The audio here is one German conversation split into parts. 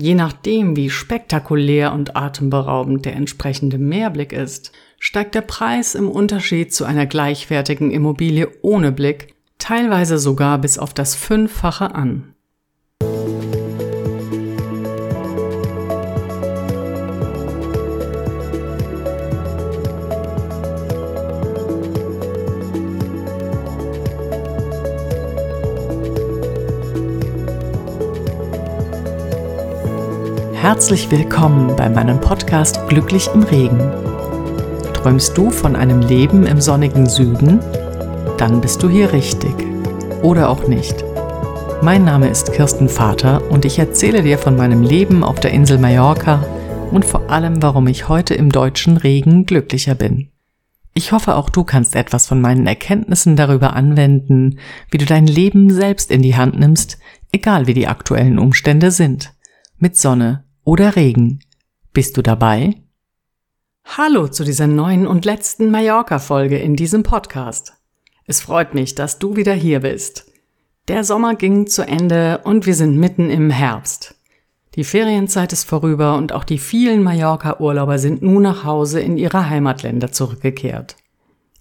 Je nachdem, wie spektakulär und atemberaubend der entsprechende Mehrblick ist, steigt der Preis im Unterschied zu einer gleichwertigen Immobilie ohne Blick teilweise sogar bis auf das Fünffache an. Herzlich willkommen bei meinem Podcast Glücklich im Regen. Träumst du von einem Leben im sonnigen Süden? Dann bist du hier richtig. Oder auch nicht. Mein Name ist Kirsten Vater und ich erzähle dir von meinem Leben auf der Insel Mallorca und vor allem, warum ich heute im deutschen Regen glücklicher bin. Ich hoffe, auch du kannst etwas von meinen Erkenntnissen darüber anwenden, wie du dein Leben selbst in die Hand nimmst, egal wie die aktuellen Umstände sind. Mit Sonne oder Regen. Bist du dabei? Hallo zu dieser neuen und letzten Mallorca-Folge in diesem Podcast. Es freut mich, dass du wieder hier bist. Der Sommer ging zu Ende und wir sind mitten im Herbst. Die Ferienzeit ist vorüber und auch die vielen Mallorca-Urlauber sind nun nach Hause in ihre Heimatländer zurückgekehrt.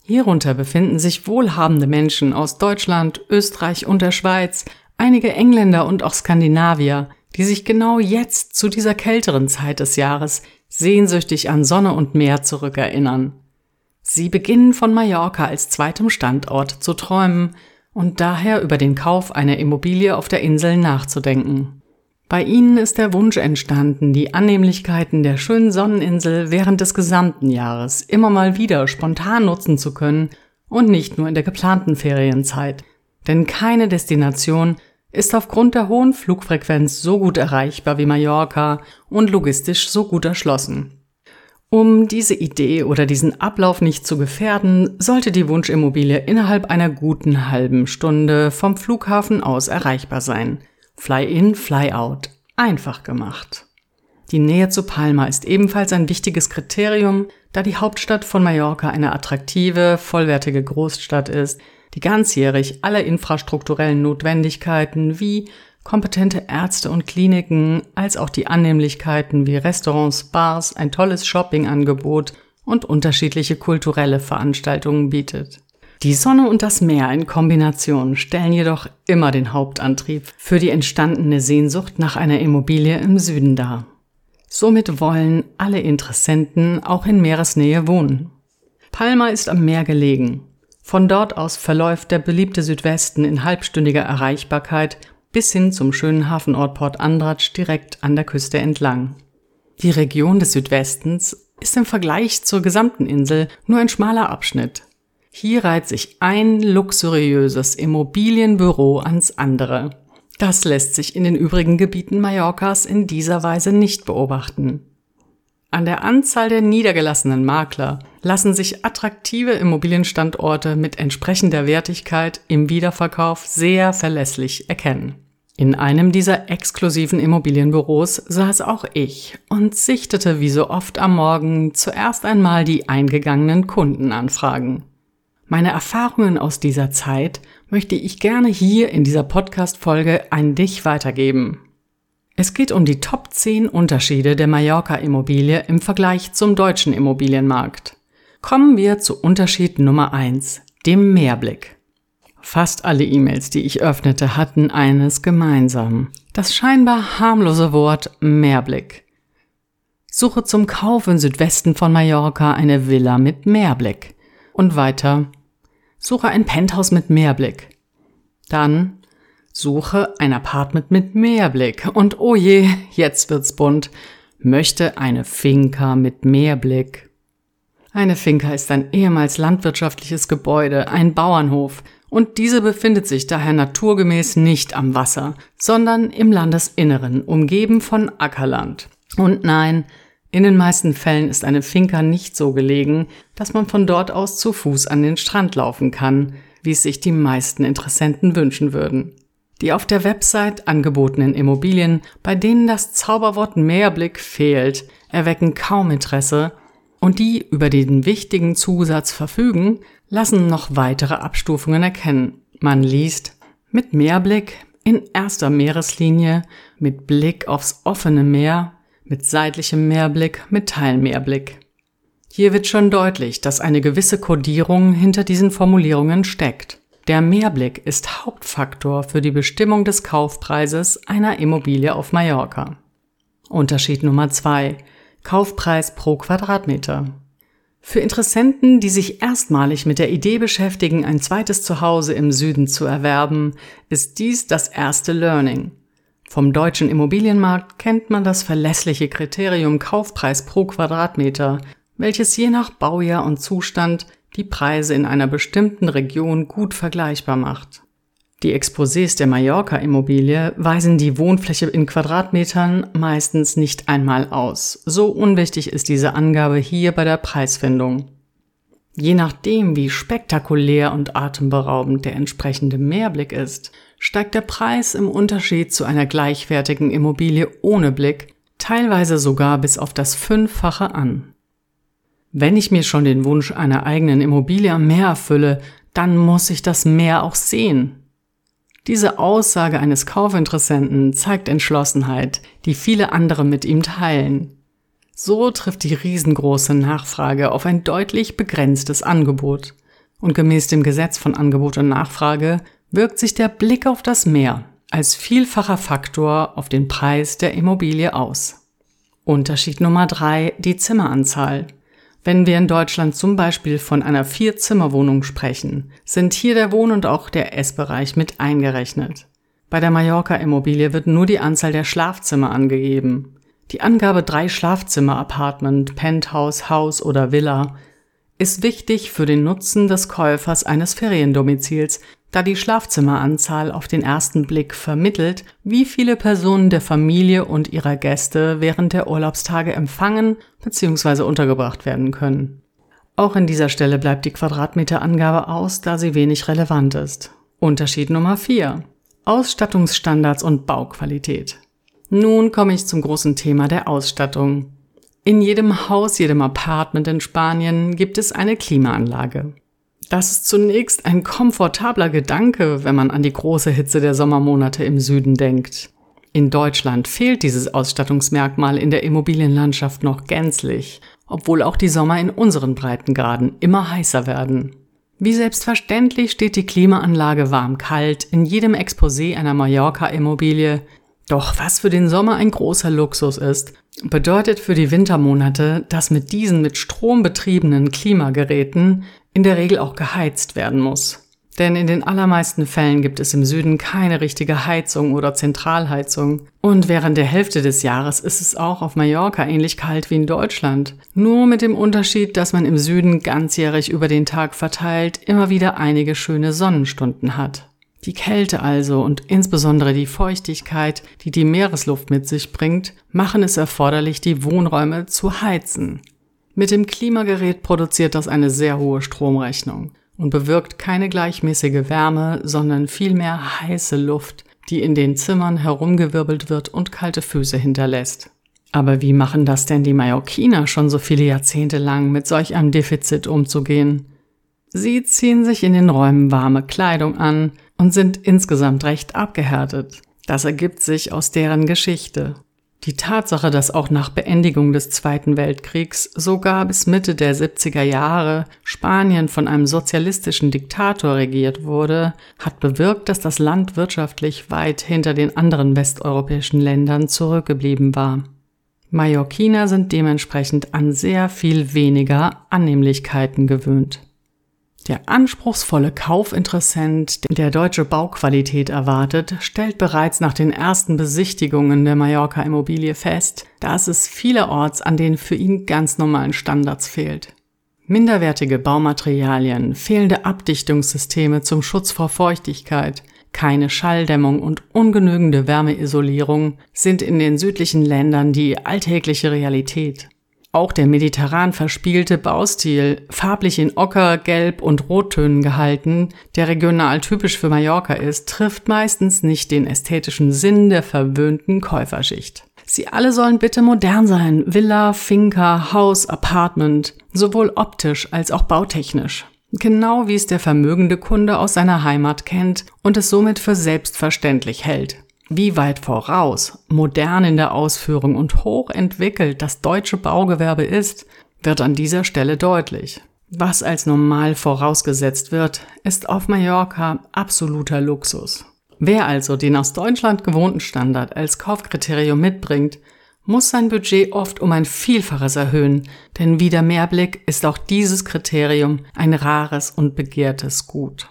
Hierunter befinden sich wohlhabende Menschen aus Deutschland, Österreich und der Schweiz, einige Engländer und auch Skandinavier, die sich genau jetzt zu dieser kälteren Zeit des Jahres sehnsüchtig an Sonne und Meer zurückerinnern. Sie beginnen von Mallorca als zweitem Standort zu träumen und daher über den Kauf einer Immobilie auf der Insel nachzudenken. Bei ihnen ist der Wunsch entstanden, die Annehmlichkeiten der schönen Sonneninsel während des gesamten Jahres immer mal wieder spontan nutzen zu können und nicht nur in der geplanten Ferienzeit. Denn keine Destination ist aufgrund der hohen Flugfrequenz so gut erreichbar wie Mallorca und logistisch so gut erschlossen. Um diese Idee oder diesen Ablauf nicht zu gefährden, sollte die Wunschimmobilie innerhalb einer guten halben Stunde vom Flughafen aus erreichbar sein. Fly-in, fly-out. Einfach gemacht. Die Nähe zu Palma ist ebenfalls ein wichtiges Kriterium, da die Hauptstadt von Mallorca eine attraktive, vollwertige Großstadt ist, die ganzjährig alle infrastrukturellen Notwendigkeiten wie kompetente Ärzte und Kliniken als auch die Annehmlichkeiten wie Restaurants, Bars, ein tolles Shoppingangebot und unterschiedliche kulturelle Veranstaltungen bietet. Die Sonne und das Meer in Kombination stellen jedoch immer den Hauptantrieb für die entstandene Sehnsucht nach einer Immobilie im Süden dar. Somit wollen alle Interessenten auch in Meeresnähe wohnen. Palma ist am Meer gelegen. Von dort aus verläuft der beliebte Südwesten in halbstündiger Erreichbarkeit bis hin zum schönen Hafenort Port Andratsch direkt an der Küste entlang. Die Region des Südwestens ist im Vergleich zur gesamten Insel nur ein schmaler Abschnitt. Hier reiht sich ein luxuriöses Immobilienbüro ans andere. Das lässt sich in den übrigen Gebieten Mallorcas in dieser Weise nicht beobachten. An der Anzahl der niedergelassenen Makler lassen sich attraktive Immobilienstandorte mit entsprechender Wertigkeit im Wiederverkauf sehr verlässlich erkennen. In einem dieser exklusiven Immobilienbüros saß auch ich und sichtete wie so oft am Morgen zuerst einmal die eingegangenen Kundenanfragen. Meine Erfahrungen aus dieser Zeit möchte ich gerne hier in dieser Podcast-Folge an dich weitergeben. Es geht um die Top 10 Unterschiede der Mallorca-Immobilie im Vergleich zum deutschen Immobilienmarkt. Kommen wir zu Unterschied Nummer 1, dem Mehrblick. Fast alle E-Mails, die ich öffnete, hatten eines gemeinsam. Das scheinbar harmlose Wort Mehrblick. Suche zum Kauf im Südwesten von Mallorca eine Villa mit Mehrblick. Und weiter. Suche ein Penthouse mit Mehrblick. Dann Suche ein Apartment mit Meerblick. Und oh je, jetzt wird's bunt. Möchte eine Finca mit Meerblick. Eine Finca ist ein ehemals landwirtschaftliches Gebäude, ein Bauernhof, und diese befindet sich daher naturgemäß nicht am Wasser, sondern im Landesinneren, umgeben von Ackerland. Und nein, in den meisten Fällen ist eine Finca nicht so gelegen, dass man von dort aus zu Fuß an den Strand laufen kann, wie es sich die meisten Interessenten wünschen würden. Die auf der Website angebotenen Immobilien, bei denen das Zauberwort Mehrblick fehlt, erwecken kaum Interesse und die über den wichtigen Zusatz verfügen, lassen noch weitere Abstufungen erkennen. Man liest, mit Mehrblick in erster Meereslinie, mit Blick aufs offene Meer, mit seitlichem Meerblick, mit Teilmeerblick. Hier wird schon deutlich, dass eine gewisse Kodierung hinter diesen Formulierungen steckt. Der Mehrblick ist Hauptfaktor für die Bestimmung des Kaufpreises einer Immobilie auf Mallorca. Unterschied Nummer zwei: Kaufpreis pro Quadratmeter. Für Interessenten, die sich erstmalig mit der Idee beschäftigen, ein zweites Zuhause im Süden zu erwerben, ist dies das erste Learning. Vom deutschen Immobilienmarkt kennt man das verlässliche Kriterium Kaufpreis pro Quadratmeter, welches je nach Baujahr und Zustand die Preise in einer bestimmten Region gut vergleichbar macht. Die Exposés der Mallorca-Immobilie weisen die Wohnfläche in Quadratmetern meistens nicht einmal aus. So unwichtig ist diese Angabe hier bei der Preisfindung. Je nachdem, wie spektakulär und atemberaubend der entsprechende Mehrblick ist, steigt der Preis im Unterschied zu einer gleichwertigen Immobilie ohne Blick teilweise sogar bis auf das Fünffache an. Wenn ich mir schon den Wunsch einer eigenen Immobilie am Meer erfülle, dann muss ich das Meer auch sehen. Diese Aussage eines Kaufinteressenten zeigt Entschlossenheit, die viele andere mit ihm teilen. So trifft die riesengroße Nachfrage auf ein deutlich begrenztes Angebot. Und gemäß dem Gesetz von Angebot und Nachfrage wirkt sich der Blick auf das Meer als vielfacher Faktor auf den Preis der Immobilie aus. Unterschied Nummer drei: die Zimmeranzahl. Wenn wir in Deutschland zum Beispiel von einer Vier-Zimmer-Wohnung sprechen, sind hier der Wohn- und auch der Essbereich mit eingerechnet. Bei der Mallorca-Immobilie wird nur die Anzahl der Schlafzimmer angegeben. Die Angabe drei Schlafzimmer, Apartment, Penthouse, Haus oder Villa ist wichtig für den Nutzen des Käufers eines Feriendomizils, da die Schlafzimmeranzahl auf den ersten Blick vermittelt, wie viele Personen der Familie und ihrer Gäste während der Urlaubstage empfangen bzw. untergebracht werden können. Auch in dieser Stelle bleibt die Quadratmeterangabe aus, da sie wenig relevant ist. Unterschied Nummer 4. Ausstattungsstandards und Bauqualität. Nun komme ich zum großen Thema der Ausstattung. In jedem Haus, jedem Apartment in Spanien gibt es eine Klimaanlage. Das ist zunächst ein komfortabler Gedanke, wenn man an die große Hitze der Sommermonate im Süden denkt. In Deutschland fehlt dieses Ausstattungsmerkmal in der Immobilienlandschaft noch gänzlich, obwohl auch die Sommer in unseren Breitengraden immer heißer werden. Wie selbstverständlich steht die Klimaanlage warm-kalt in jedem Exposé einer Mallorca-Immobilie. Doch was für den Sommer ein großer Luxus ist, bedeutet für die Wintermonate, dass mit diesen mit Strom betriebenen Klimageräten in der Regel auch geheizt werden muss. Denn in den allermeisten Fällen gibt es im Süden keine richtige Heizung oder Zentralheizung. Und während der Hälfte des Jahres ist es auch auf Mallorca ähnlich kalt wie in Deutschland. Nur mit dem Unterschied, dass man im Süden ganzjährig über den Tag verteilt immer wieder einige schöne Sonnenstunden hat. Die Kälte also und insbesondere die Feuchtigkeit, die die Meeresluft mit sich bringt, machen es erforderlich, die Wohnräume zu heizen. Mit dem Klimagerät produziert das eine sehr hohe Stromrechnung und bewirkt keine gleichmäßige Wärme, sondern vielmehr heiße Luft, die in den Zimmern herumgewirbelt wird und kalte Füße hinterlässt. Aber wie machen das denn die Mallorquiner schon so viele Jahrzehnte lang, mit solch einem Defizit umzugehen? Sie ziehen sich in den Räumen warme Kleidung an und sind insgesamt recht abgehärtet. Das ergibt sich aus deren Geschichte. Die Tatsache, dass auch nach Beendigung des Zweiten Weltkriegs sogar bis Mitte der 70er Jahre Spanien von einem sozialistischen Diktator regiert wurde, hat bewirkt, dass das Land wirtschaftlich weit hinter den anderen westeuropäischen Ländern zurückgeblieben war. Mallorquiner sind dementsprechend an sehr viel weniger Annehmlichkeiten gewöhnt. Der anspruchsvolle Kaufinteressent, der deutsche Bauqualität erwartet, stellt bereits nach den ersten Besichtigungen der Mallorca-Immobilie fest, dass es vielerorts an den für ihn ganz normalen Standards fehlt. Minderwertige Baumaterialien, fehlende Abdichtungssysteme zum Schutz vor Feuchtigkeit, keine Schalldämmung und ungenügende Wärmeisolierung sind in den südlichen Ländern die alltägliche Realität. Auch der mediterran verspielte Baustil, farblich in Ocker, Gelb und Rottönen gehalten, der regional typisch für Mallorca ist, trifft meistens nicht den ästhetischen Sinn der verwöhnten Käuferschicht. Sie alle sollen bitte modern sein, Villa, Finca, Haus, Apartment, sowohl optisch als auch bautechnisch. Genau wie es der vermögende Kunde aus seiner Heimat kennt und es somit für selbstverständlich hält. Wie weit voraus, modern in der Ausführung und hoch entwickelt das deutsche Baugewerbe ist, wird an dieser Stelle deutlich. Was als normal vorausgesetzt wird, ist auf Mallorca absoluter Luxus. Wer also den aus Deutschland gewohnten Standard als Kaufkriterium mitbringt, muss sein Budget oft um ein Vielfaches erhöhen, denn wie der Mehrblick ist auch dieses Kriterium ein rares und begehrtes Gut.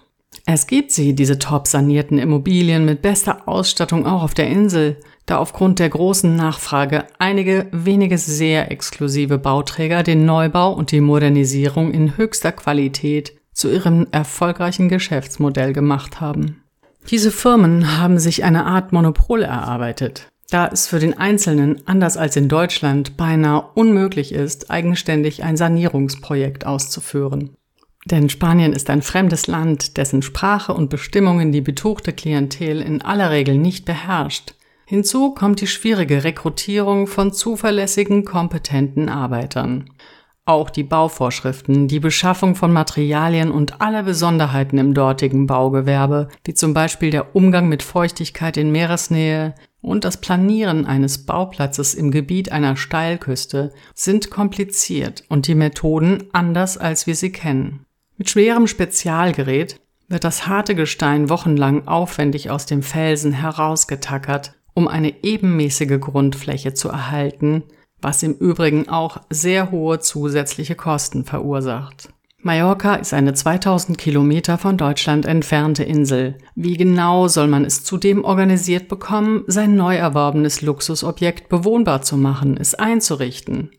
Es gibt sie, diese top sanierten Immobilien mit bester Ausstattung auch auf der Insel, da aufgrund der großen Nachfrage einige wenige sehr exklusive Bauträger den Neubau und die Modernisierung in höchster Qualität zu ihrem erfolgreichen Geschäftsmodell gemacht haben. Diese Firmen haben sich eine Art Monopol erarbeitet, da es für den Einzelnen, anders als in Deutschland, beinahe unmöglich ist, eigenständig ein Sanierungsprojekt auszuführen. Denn Spanien ist ein fremdes Land, dessen Sprache und Bestimmungen die betuchte Klientel in aller Regel nicht beherrscht. Hinzu kommt die schwierige Rekrutierung von zuverlässigen, kompetenten Arbeitern. Auch die Bauvorschriften, die Beschaffung von Materialien und alle Besonderheiten im dortigen Baugewerbe, wie zum Beispiel der Umgang mit Feuchtigkeit in Meeresnähe und das Planieren eines Bauplatzes im Gebiet einer Steilküste, sind kompliziert und die Methoden anders, als wir sie kennen. Mit schwerem Spezialgerät wird das harte Gestein wochenlang aufwendig aus dem Felsen herausgetackert, um eine ebenmäßige Grundfläche zu erhalten, was im Übrigen auch sehr hohe zusätzliche Kosten verursacht. Mallorca ist eine 2000 Kilometer von Deutschland entfernte Insel. Wie genau soll man es zudem organisiert bekommen, sein neu erworbenes Luxusobjekt bewohnbar zu machen, es einzurichten?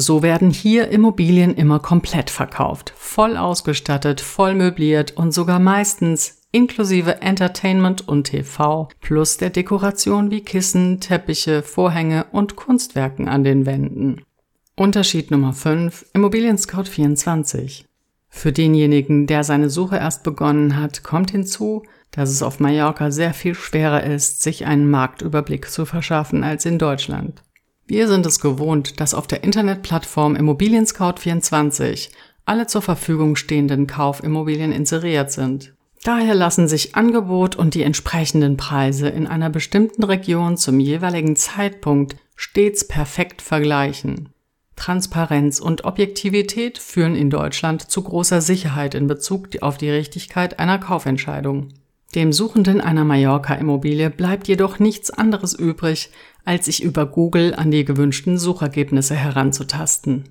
So werden hier Immobilien immer komplett verkauft, voll ausgestattet, voll möbliert und sogar meistens inklusive Entertainment und TV plus der Dekoration wie Kissen, Teppiche, Vorhänge und Kunstwerken an den Wänden. Unterschied Nummer 5 Immobilien Scout 24. Für denjenigen, der seine Suche erst begonnen hat, kommt hinzu, dass es auf Mallorca sehr viel schwerer ist, sich einen Marktüberblick zu verschaffen als in Deutschland. Wir sind es gewohnt, dass auf der Internetplattform Immobilien Scout 24 alle zur Verfügung stehenden Kaufimmobilien inseriert sind. Daher lassen sich Angebot und die entsprechenden Preise in einer bestimmten Region zum jeweiligen Zeitpunkt stets perfekt vergleichen. Transparenz und Objektivität führen in Deutschland zu großer Sicherheit in Bezug auf die Richtigkeit einer Kaufentscheidung. Dem Suchenden einer Mallorca-Immobilie bleibt jedoch nichts anderes übrig, als sich über Google an die gewünschten Suchergebnisse heranzutasten.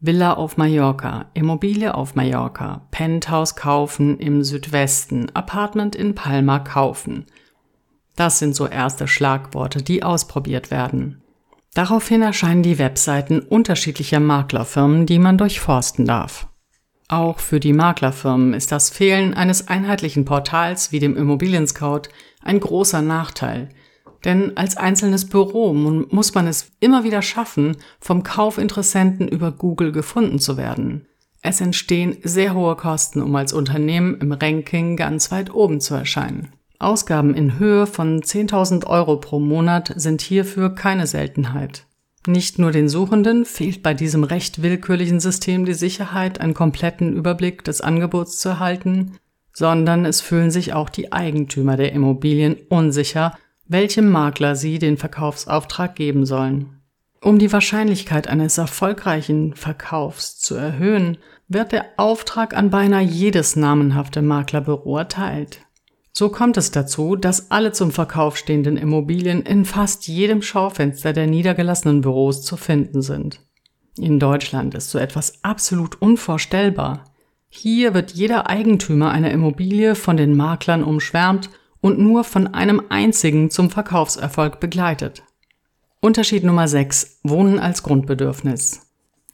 Villa auf Mallorca, Immobilie auf Mallorca, Penthouse kaufen im Südwesten, Apartment in Palma kaufen. Das sind so erste Schlagworte, die ausprobiert werden. Daraufhin erscheinen die Webseiten unterschiedlicher Maklerfirmen, die man durchforsten darf. Auch für die Maklerfirmen ist das Fehlen eines einheitlichen Portals wie dem Immobilien-Scout ein großer Nachteil. Denn als einzelnes Büro muss man es immer wieder schaffen, vom Kaufinteressenten über Google gefunden zu werden. Es entstehen sehr hohe Kosten, um als Unternehmen im Ranking ganz weit oben zu erscheinen. Ausgaben in Höhe von 10.000 Euro pro Monat sind hierfür keine Seltenheit. Nicht nur den Suchenden fehlt bei diesem recht willkürlichen System die Sicherheit, einen kompletten Überblick des Angebots zu erhalten, sondern es fühlen sich auch die Eigentümer der Immobilien unsicher, welchem Makler sie den Verkaufsauftrag geben sollen. Um die Wahrscheinlichkeit eines erfolgreichen Verkaufs zu erhöhen, wird der Auftrag an beinahe jedes namenhafte Maklerbüro erteilt. So kommt es dazu, dass alle zum Verkauf stehenden Immobilien in fast jedem Schaufenster der niedergelassenen Büros zu finden sind. In Deutschland ist so etwas absolut unvorstellbar. Hier wird jeder Eigentümer einer Immobilie von den Maklern umschwärmt und nur von einem einzigen zum Verkaufserfolg begleitet. Unterschied Nummer 6. Wohnen als Grundbedürfnis.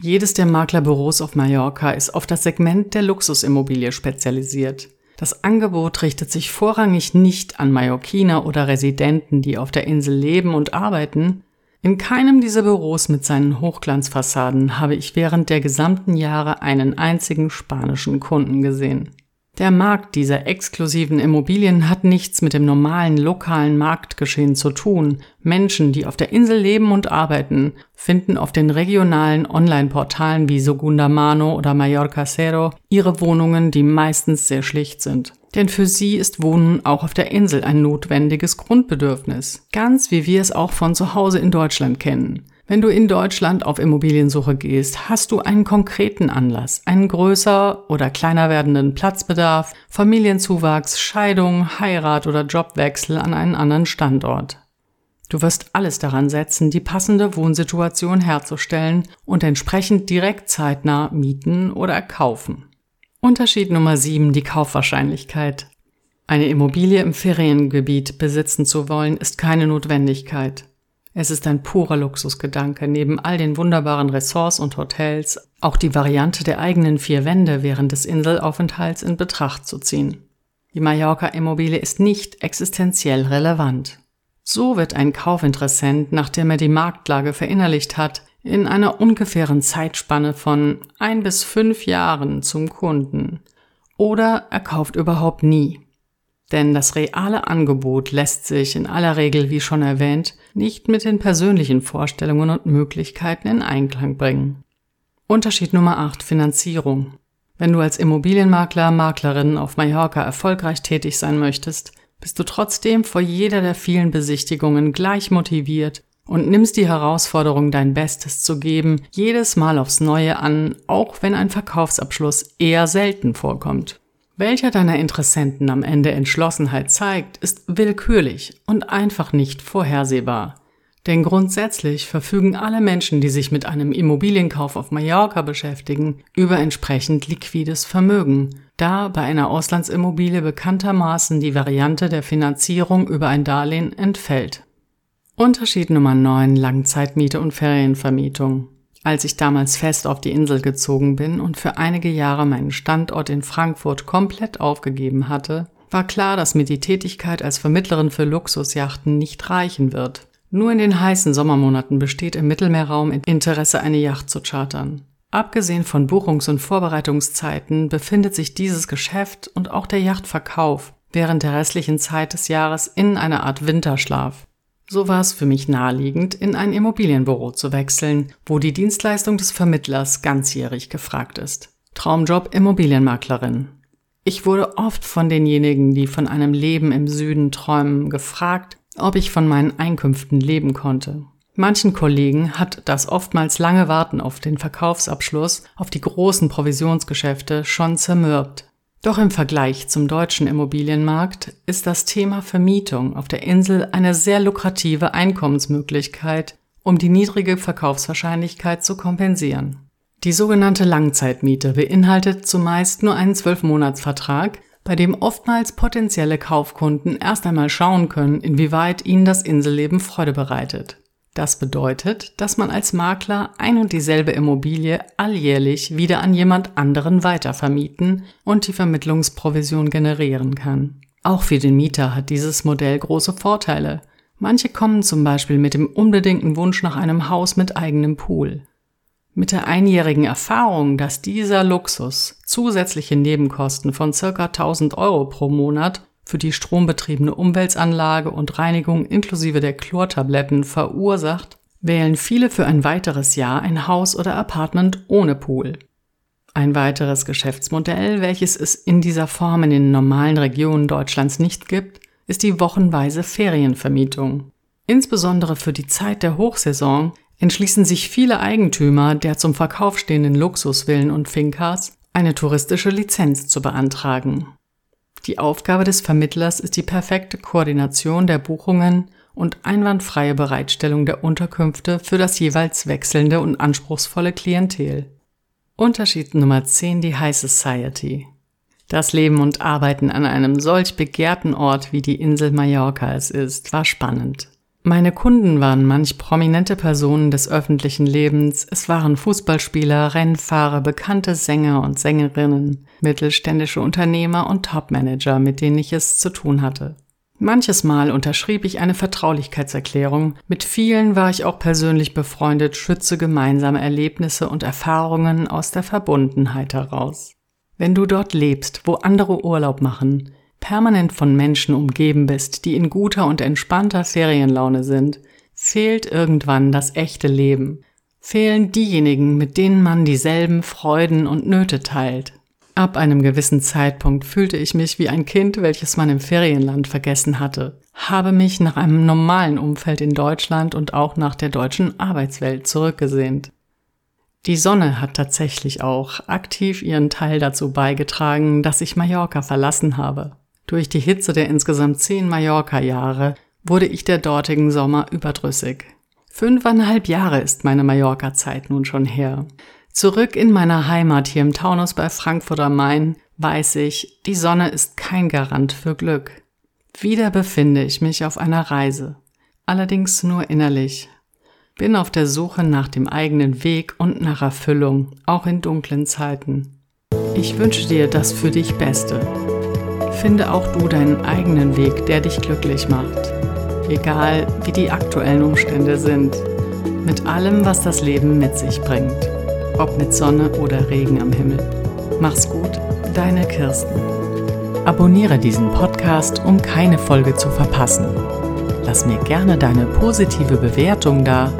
Jedes der Maklerbüros auf Mallorca ist auf das Segment der Luxusimmobilie spezialisiert. Das Angebot richtet sich vorrangig nicht an Mallorquiner oder Residenten, die auf der Insel leben und arbeiten. In keinem dieser Büros mit seinen Hochglanzfassaden habe ich während der gesamten Jahre einen einzigen spanischen Kunden gesehen. Der Markt dieser exklusiven Immobilien hat nichts mit dem normalen lokalen Marktgeschehen zu tun. Menschen, die auf der Insel leben und arbeiten, finden auf den regionalen Online-Portalen wie Sogundamano oder Mallorca Cero ihre Wohnungen, die meistens sehr schlicht sind. Denn für sie ist Wohnen auch auf der Insel ein notwendiges Grundbedürfnis. Ganz wie wir es auch von zu Hause in Deutschland kennen. Wenn du in Deutschland auf Immobiliensuche gehst, hast du einen konkreten Anlass, einen größer oder kleiner werdenden Platzbedarf, Familienzuwachs, Scheidung, Heirat oder Jobwechsel an einen anderen Standort. Du wirst alles daran setzen, die passende Wohnsituation herzustellen und entsprechend direkt zeitnah mieten oder kaufen. Unterschied Nummer 7, die Kaufwahrscheinlichkeit. Eine Immobilie im Feriengebiet besitzen zu wollen, ist keine Notwendigkeit. Es ist ein purer Luxusgedanke, neben all den wunderbaren Ressorts und Hotels auch die Variante der eigenen vier Wände während des Inselaufenthalts in Betracht zu ziehen. Die Mallorca-Immobilie ist nicht existenziell relevant. So wird ein Kaufinteressent, nachdem er die Marktlage verinnerlicht hat, in einer ungefähren Zeitspanne von ein bis fünf Jahren zum Kunden. Oder er kauft überhaupt nie. Denn das reale Angebot lässt sich in aller Regel, wie schon erwähnt, nicht mit den persönlichen Vorstellungen und Möglichkeiten in Einklang bringen. Unterschied Nummer 8 Finanzierung. Wenn du als Immobilienmakler, Maklerin auf Mallorca erfolgreich tätig sein möchtest, bist du trotzdem vor jeder der vielen Besichtigungen gleich motiviert und nimmst die Herausforderung, dein Bestes zu geben, jedes Mal aufs Neue an, auch wenn ein Verkaufsabschluss eher selten vorkommt. Welcher deiner Interessenten am Ende Entschlossenheit zeigt, ist willkürlich und einfach nicht vorhersehbar. Denn grundsätzlich verfügen alle Menschen, die sich mit einem Immobilienkauf auf Mallorca beschäftigen, über entsprechend liquides Vermögen, da bei einer Auslandsimmobilie bekanntermaßen die Variante der Finanzierung über ein Darlehen entfällt. Unterschied Nummer 9 Langzeitmiete und Ferienvermietung. Als ich damals fest auf die Insel gezogen bin und für einige Jahre meinen Standort in Frankfurt komplett aufgegeben hatte, war klar, dass mir die Tätigkeit als Vermittlerin für Luxusjachten nicht reichen wird. Nur in den heißen Sommermonaten besteht im Mittelmeerraum Interesse, eine Yacht zu chartern. Abgesehen von Buchungs- und Vorbereitungszeiten befindet sich dieses Geschäft und auch der Yachtverkauf während der restlichen Zeit des Jahres in einer Art Winterschlaf. So war es für mich naheliegend, in ein Immobilienbüro zu wechseln, wo die Dienstleistung des Vermittlers ganzjährig gefragt ist. Traumjob Immobilienmaklerin. Ich wurde oft von denjenigen, die von einem Leben im Süden träumen, gefragt, ob ich von meinen Einkünften leben konnte. Manchen Kollegen hat das oftmals lange Warten auf den Verkaufsabschluss, auf die großen Provisionsgeschäfte schon zermürbt. Doch im Vergleich zum deutschen Immobilienmarkt ist das Thema Vermietung auf der Insel eine sehr lukrative Einkommensmöglichkeit, um die niedrige Verkaufswahrscheinlichkeit zu kompensieren. Die sogenannte Langzeitmiete beinhaltet zumeist nur einen Zwölfmonatsvertrag, bei dem oftmals potenzielle Kaufkunden erst einmal schauen können, inwieweit ihnen das Inselleben Freude bereitet. Das bedeutet, dass man als Makler ein und dieselbe Immobilie alljährlich wieder an jemand anderen weitervermieten und die Vermittlungsprovision generieren kann. Auch für den Mieter hat dieses Modell große Vorteile. Manche kommen zum Beispiel mit dem unbedingten Wunsch nach einem Haus mit eigenem Pool. Mit der einjährigen Erfahrung, dass dieser Luxus zusätzliche Nebenkosten von circa 1000 Euro pro Monat für die strombetriebene Umweltanlage und Reinigung inklusive der Chlortabletten verursacht, wählen viele für ein weiteres Jahr ein Haus oder Apartment ohne Pool. Ein weiteres Geschäftsmodell, welches es in dieser Form in den normalen Regionen Deutschlands nicht gibt, ist die wochenweise Ferienvermietung. Insbesondere für die Zeit der Hochsaison entschließen sich viele Eigentümer der zum Verkauf stehenden Luxusvillen und Finkas, eine touristische Lizenz zu beantragen. Die Aufgabe des Vermittlers ist die perfekte Koordination der Buchungen und einwandfreie Bereitstellung der Unterkünfte für das jeweils wechselnde und anspruchsvolle Klientel. Unterschied Nummer 10 die High Society. Das Leben und Arbeiten an einem solch begehrten Ort wie die Insel Mallorca es ist, war spannend. Meine Kunden waren manch prominente Personen des öffentlichen Lebens, es waren Fußballspieler, Rennfahrer, bekannte Sänger und Sängerinnen, mittelständische Unternehmer und Topmanager, mit denen ich es zu tun hatte. Manches Mal unterschrieb ich eine Vertraulichkeitserklärung, mit vielen war ich auch persönlich befreundet, schütze gemeinsame Erlebnisse und Erfahrungen aus der Verbundenheit heraus. Wenn du dort lebst, wo andere Urlaub machen, permanent von Menschen umgeben bist, die in guter und entspannter Ferienlaune sind, fehlt irgendwann das echte Leben. Fehlen diejenigen, mit denen man dieselben Freuden und Nöte teilt. Ab einem gewissen Zeitpunkt fühlte ich mich wie ein Kind, welches man im Ferienland vergessen hatte, habe mich nach einem normalen Umfeld in Deutschland und auch nach der deutschen Arbeitswelt zurückgesehnt. Die Sonne hat tatsächlich auch aktiv ihren Teil dazu beigetragen, dass ich Mallorca verlassen habe. Durch die Hitze der insgesamt zehn Mallorca-Jahre wurde ich der dortigen Sommer überdrüssig. Fünfeinhalb Jahre ist meine Mallorca-Zeit nun schon her. Zurück in meiner Heimat hier im Taunus bei Frankfurt am Main weiß ich, die Sonne ist kein Garant für Glück. Wieder befinde ich mich auf einer Reise, allerdings nur innerlich. Bin auf der Suche nach dem eigenen Weg und nach Erfüllung, auch in dunklen Zeiten. Ich wünsche dir das für dich Beste. Finde auch du deinen eigenen Weg, der dich glücklich macht. Egal wie die aktuellen Umstände sind, mit allem, was das Leben mit sich bringt ob mit Sonne oder Regen am Himmel. Mach's gut, deine Kirsten. Abonniere diesen Podcast, um keine Folge zu verpassen. Lass mir gerne deine positive Bewertung da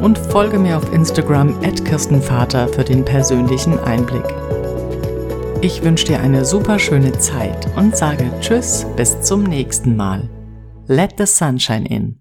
und folge mir auf Instagram at Kirstenvater für den persönlichen Einblick. Ich wünsche dir eine super schöne Zeit und sage Tschüss bis zum nächsten Mal. Let the sunshine in.